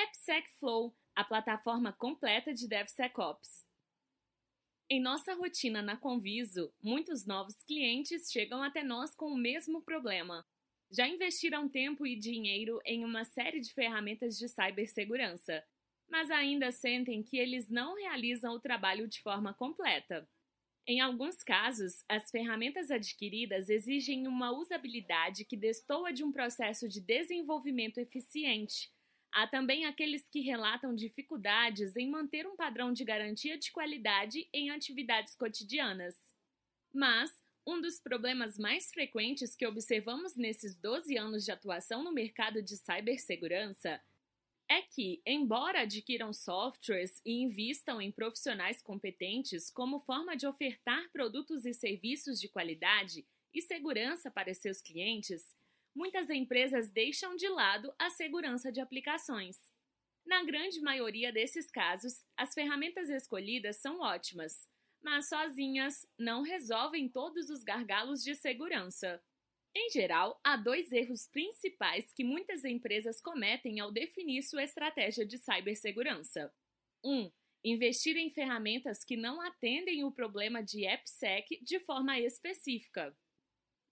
AppSec Flow, a plataforma completa de DevSecOps. Em nossa rotina na Conviso, muitos novos clientes chegam até nós com o mesmo problema. Já investiram tempo e dinheiro em uma série de ferramentas de cibersegurança, mas ainda sentem que eles não realizam o trabalho de forma completa. Em alguns casos, as ferramentas adquiridas exigem uma usabilidade que destoa de um processo de desenvolvimento eficiente. Há também aqueles que relatam dificuldades em manter um padrão de garantia de qualidade em atividades cotidianas. Mas, um dos problemas mais frequentes que observamos nesses 12 anos de atuação no mercado de cibersegurança é que, embora adquiram softwares e invistam em profissionais competentes como forma de ofertar produtos e serviços de qualidade e segurança para seus clientes, muitas empresas deixam de lado a segurança de aplicações. Na grande maioria desses casos, as ferramentas escolhidas são ótimas, mas sozinhas não resolvem todos os gargalos de segurança. Em geral, há dois erros principais que muitas empresas cometem ao definir sua estratégia de cibersegurança. 1. Um, investir em ferramentas que não atendem o problema de AppSec de forma específica.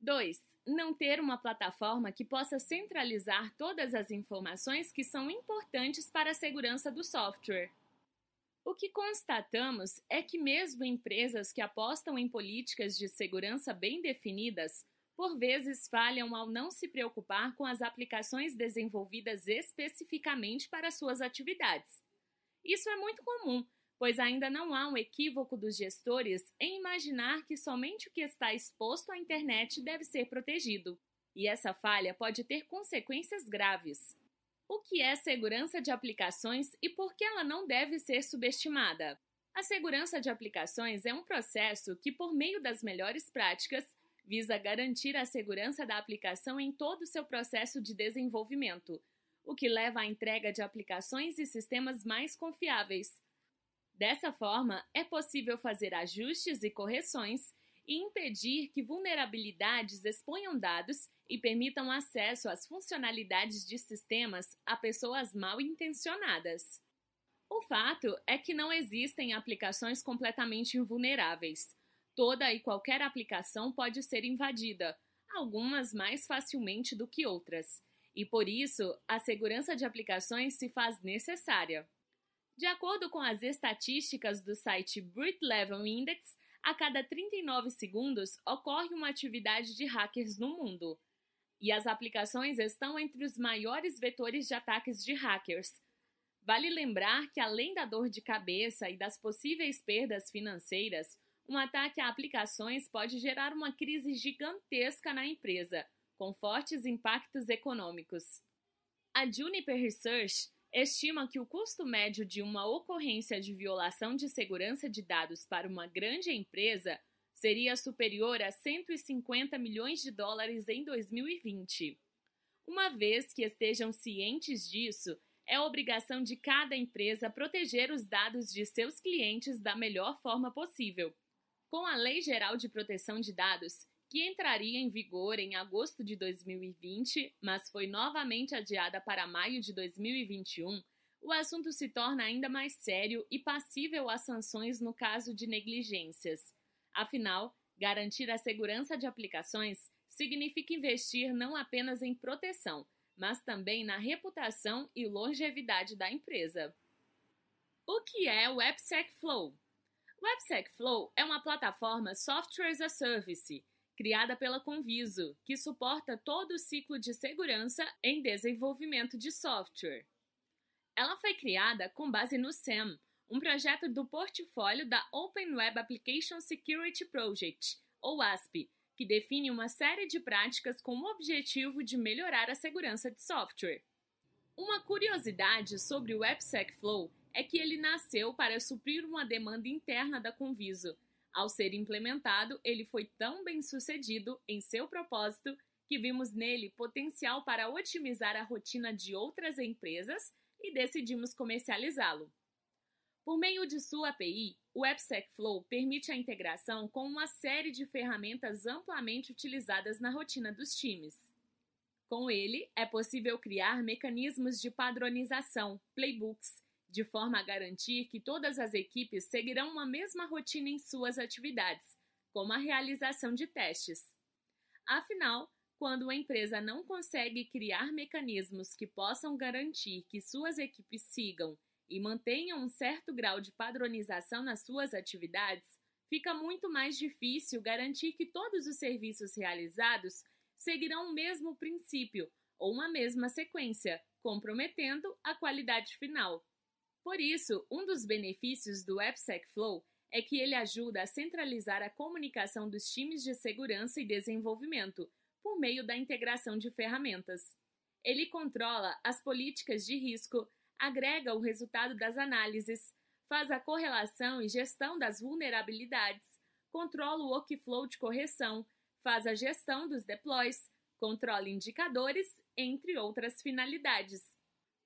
2. Não ter uma plataforma que possa centralizar todas as informações que são importantes para a segurança do software. O que constatamos é que, mesmo empresas que apostam em políticas de segurança bem definidas, por vezes falham ao não se preocupar com as aplicações desenvolvidas especificamente para suas atividades. Isso é muito comum, pois ainda não há um equívoco dos gestores em imaginar que somente o que está exposto à internet deve ser protegido, e essa falha pode ter consequências graves. O que é segurança de aplicações e por que ela não deve ser subestimada? A segurança de aplicações é um processo que, por meio das melhores práticas, visa garantir a segurança da aplicação em todo o seu processo de desenvolvimento, o que leva à entrega de aplicações e sistemas mais confiáveis. Dessa forma, é possível fazer ajustes e correções e impedir que vulnerabilidades exponham dados e permitam acesso às funcionalidades de sistemas a pessoas mal intencionadas. O fato é que não existem aplicações completamente invulneráveis. Toda e qualquer aplicação pode ser invadida, algumas mais facilmente do que outras, e por isso a segurança de aplicações se faz necessária. De acordo com as estatísticas do site Brit Level Index, a cada 39 segundos ocorre uma atividade de hackers no mundo. E as aplicações estão entre os maiores vetores de ataques de hackers. Vale lembrar que, além da dor de cabeça e das possíveis perdas financeiras, um ataque a aplicações pode gerar uma crise gigantesca na empresa, com fortes impactos econômicos. A Juniper Research estima que o custo médio de uma ocorrência de violação de segurança de dados para uma grande empresa seria superior a 150 milhões de dólares em 2020. Uma vez que estejam cientes disso, é obrigação de cada empresa proteger os dados de seus clientes da melhor forma possível com a Lei Geral de Proteção de Dados, que entraria em vigor em agosto de 2020, mas foi novamente adiada para maio de 2021, o assunto se torna ainda mais sério e passível a sanções no caso de negligências. Afinal, garantir a segurança de aplicações significa investir não apenas em proteção, mas também na reputação e longevidade da empresa. O que é o AppSec Flow? O AppSec Flow é uma plataforma Software as a Service, criada pela Conviso, que suporta todo o ciclo de segurança em desenvolvimento de software. Ela foi criada com base no SAM, um projeto do portfólio da Open Web Application Security Project, ou ASP, que define uma série de práticas com o objetivo de melhorar a segurança de software. Uma curiosidade sobre o AppSec Flow é que ele nasceu para suprir uma demanda interna da Conviso. Ao ser implementado, ele foi tão bem sucedido em seu propósito que vimos nele potencial para otimizar a rotina de outras empresas e decidimos comercializá-lo. Por meio de sua API, o AppSec Flow permite a integração com uma série de ferramentas amplamente utilizadas na rotina dos times. Com ele, é possível criar mecanismos de padronização, playbooks, de forma a garantir que todas as equipes seguirão uma mesma rotina em suas atividades, como a realização de testes. Afinal, quando uma empresa não consegue criar mecanismos que possam garantir que suas equipes sigam e mantenham um certo grau de padronização nas suas atividades, fica muito mais difícil garantir que todos os serviços realizados seguirão o mesmo princípio ou uma mesma sequência, comprometendo a qualidade final. Por isso, um dos benefícios do AppSec Flow é que ele ajuda a centralizar a comunicação dos times de segurança e desenvolvimento por meio da integração de ferramentas. Ele controla as políticas de risco, agrega o resultado das análises, faz a correlação e gestão das vulnerabilidades, controla o workflow de correção, faz a gestão dos deploys, controla indicadores, entre outras finalidades.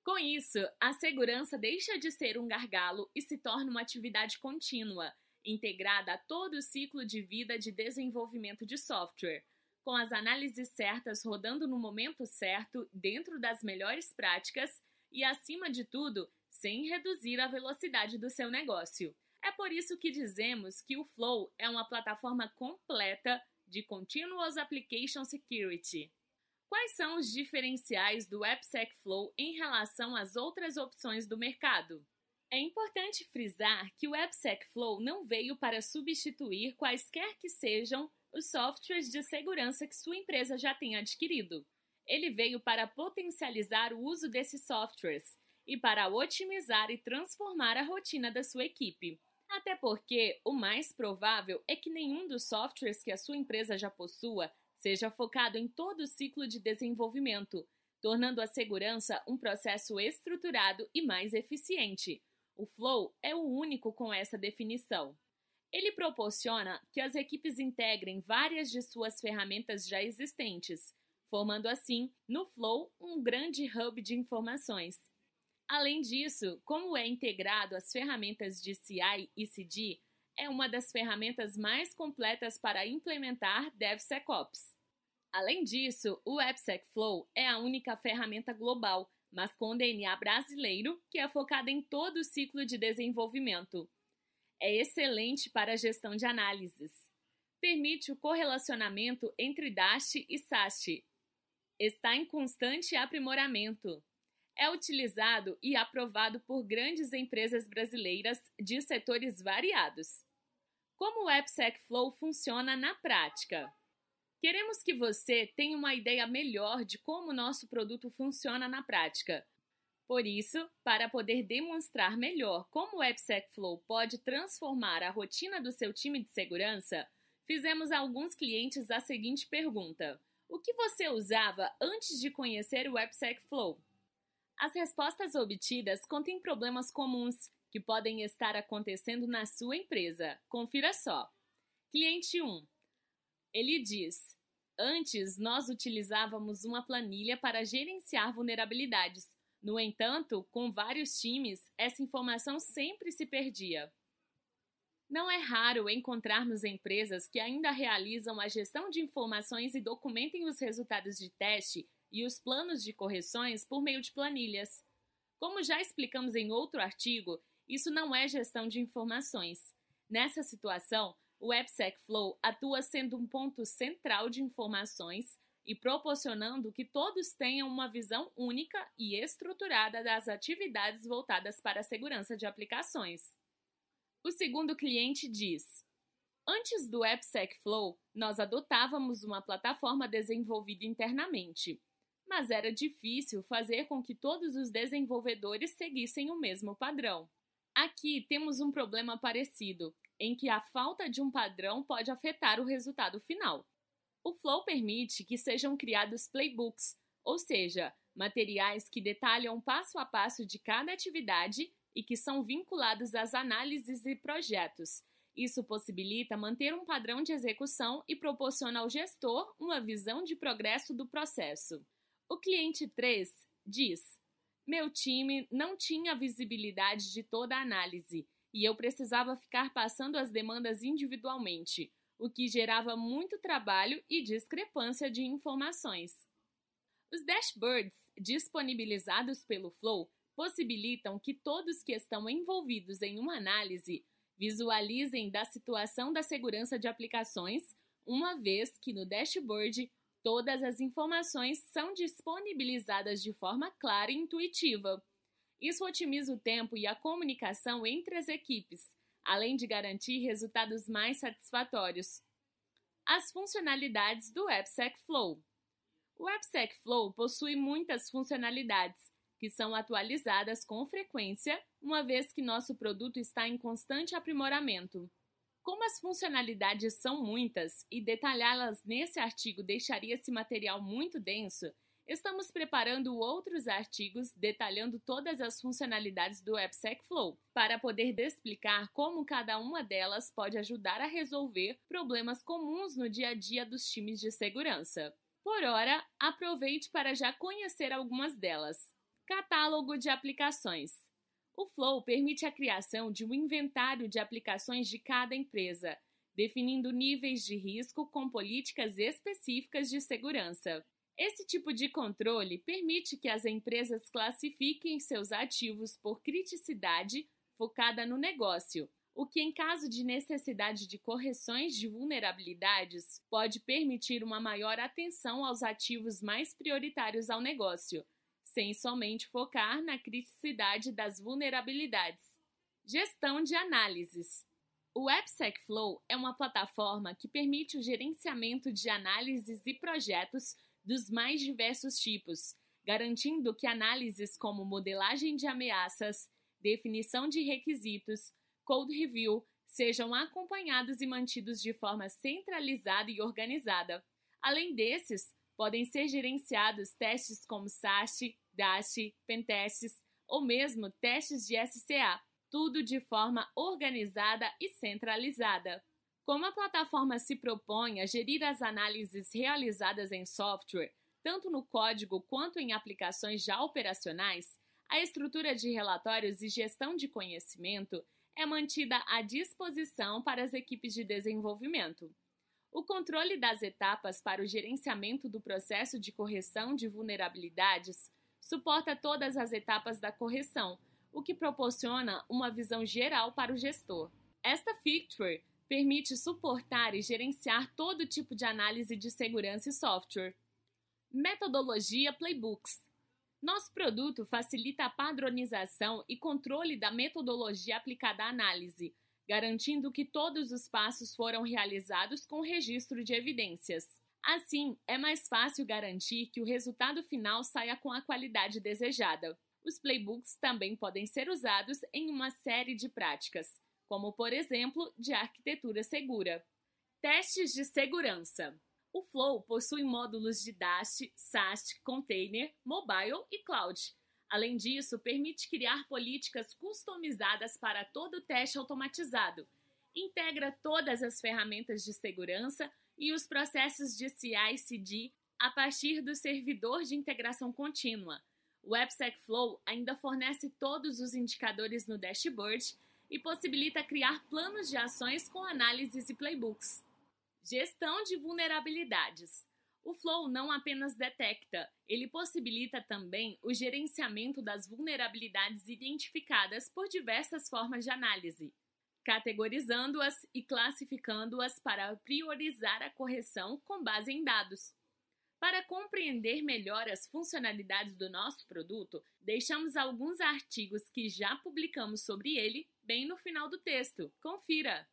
Com isso, a segurança deixa de ser um gargalo e se torna uma atividade contínua, integrada a todo o ciclo de vida de desenvolvimento de software, com as análises certas rodando no momento certo, dentro das melhores práticas e, acima de tudo, sem reduzir a velocidade do seu negócio. É por isso que dizemos que o Flow é uma plataforma completa de Continuous Application Security. Quais são os diferenciais do AppSec Flow em relação às outras opções do mercado? É importante frisar que o AppSec Flow não veio para substituir quaisquer que sejam os softwares de segurança que sua empresa já tenha adquirido. Ele veio para potencializar o uso desses softwares e para otimizar e transformar a rotina da sua equipe. Até porque o mais provável é que nenhum dos softwares que a sua empresa já possua seja focado em todo o ciclo de desenvolvimento, tornando a segurança um processo estruturado e mais eficiente. O Flow é o único com essa definição. Ele proporciona que as equipes integrem várias de suas ferramentas já existentes, formando assim, no Flow, um grande hub de informações. Além disso, como é integrado às ferramentas de CI e CD, é uma das ferramentas mais completas para implementar DevSecOps. Além disso, o AppSec Flow é a única ferramenta global, mas com DNA brasileiro, que é focada em todo o ciclo de desenvolvimento. É excelente para a gestão de análises. Permite o correlacionamento entre Dash e SAST. Está em constante aprimoramento é utilizado e aprovado por grandes empresas brasileiras de setores variados. Como o AppSec Flow funciona na prática? Queremos que você tenha uma ideia melhor de como o nosso produto funciona na prática. Por isso, para poder demonstrar melhor como o AppSec Flow pode transformar a rotina do seu time de segurança, fizemos a alguns clientes a seguinte pergunta: O que você usava antes de conhecer o AppSec Flow? As respostas obtidas contêm problemas comuns que podem estar acontecendo na sua empresa. Confira só. Cliente 1. Ele diz: Antes nós utilizávamos uma planilha para gerenciar vulnerabilidades. No entanto, com vários times, essa informação sempre se perdia. Não é raro encontrarmos empresas que ainda realizam a gestão de informações e documentem os resultados de teste e os planos de correções por meio de planilhas. Como já explicamos em outro artigo, isso não é gestão de informações. Nessa situação, o AppSec Flow atua sendo um ponto central de informações e proporcionando que todos tenham uma visão única e estruturada das atividades voltadas para a segurança de aplicações. O segundo cliente diz: Antes do AppSec Flow, nós adotávamos uma plataforma desenvolvida internamente mas era difícil fazer com que todos os desenvolvedores seguissem o mesmo padrão. Aqui temos um problema parecido, em que a falta de um padrão pode afetar o resultado final. O Flow permite que sejam criados playbooks, ou seja, materiais que detalham passo a passo de cada atividade e que são vinculados às análises e projetos. Isso possibilita manter um padrão de execução e proporciona ao gestor uma visão de progresso do processo. O cliente 3 diz: Meu time não tinha visibilidade de toda a análise e eu precisava ficar passando as demandas individualmente, o que gerava muito trabalho e discrepância de informações. Os dashboards disponibilizados pelo Flow possibilitam que todos que estão envolvidos em uma análise visualizem da situação da segurança de aplicações, uma vez que no dashboard todas as informações são disponibilizadas de forma clara e intuitiva. Isso otimiza o tempo e a comunicação entre as equipes, além de garantir resultados mais satisfatórios. As funcionalidades do AppSec Flow. O AppSec Flow possui muitas funcionalidades que são atualizadas com frequência, uma vez que nosso produto está em constante aprimoramento. Como as funcionalidades são muitas e detalhá-las nesse artigo deixaria esse material muito denso, estamos preparando outros artigos detalhando todas as funcionalidades do AppSec Flow, para poder explicar como cada uma delas pode ajudar a resolver problemas comuns no dia a dia dos times de segurança. Por ora, aproveite para já conhecer algumas delas. Catálogo de aplicações. O Flow permite a criação de um inventário de aplicações de cada empresa, definindo níveis de risco com políticas específicas de segurança. Esse tipo de controle permite que as empresas classifiquem seus ativos por criticidade focada no negócio, o que, em caso de necessidade de correções de vulnerabilidades, pode permitir uma maior atenção aos ativos mais prioritários ao negócio sem somente focar na criticidade das vulnerabilidades. Gestão de análises. O AppSec Flow é uma plataforma que permite o gerenciamento de análises e projetos dos mais diversos tipos, garantindo que análises como modelagem de ameaças, definição de requisitos, code review sejam acompanhados e mantidos de forma centralizada e organizada. Além desses, podem ser gerenciados testes como SAST, DAST, pentestes ou mesmo testes de SCA, tudo de forma organizada e centralizada. Como a plataforma se propõe a gerir as análises realizadas em software, tanto no código quanto em aplicações já operacionais, a estrutura de relatórios e gestão de conhecimento é mantida à disposição para as equipes de desenvolvimento. O controle das etapas para o gerenciamento do processo de correção de vulnerabilidades suporta todas as etapas da correção, o que proporciona uma visão geral para o gestor. Esta feature permite suportar e gerenciar todo tipo de análise de segurança e software. Metodologia Playbooks. Nosso produto facilita a padronização e controle da metodologia aplicada à análise, garantindo que todos os passos foram realizados com registro de evidências. Assim, é mais fácil garantir que o resultado final saia com a qualidade desejada. Os playbooks também podem ser usados em uma série de práticas, como por exemplo de arquitetura segura. Testes de segurança. O Flow possui módulos de Dash, SAST, Container, Mobile e Cloud, Além disso, permite criar políticas customizadas para todo teste automatizado, integra todas as ferramentas de segurança e os processos de CI/CD a partir do servidor de integração contínua. O AppSec Flow ainda fornece todos os indicadores no dashboard e possibilita criar planos de ações com análises e playbooks. Gestão de vulnerabilidades. O Flow não apenas detecta, ele possibilita também o gerenciamento das vulnerabilidades identificadas por diversas formas de análise, categorizando-as e classificando-as para priorizar a correção com base em dados. Para compreender melhor as funcionalidades do nosso produto, deixamos alguns artigos que já publicamos sobre ele bem no final do texto. Confira!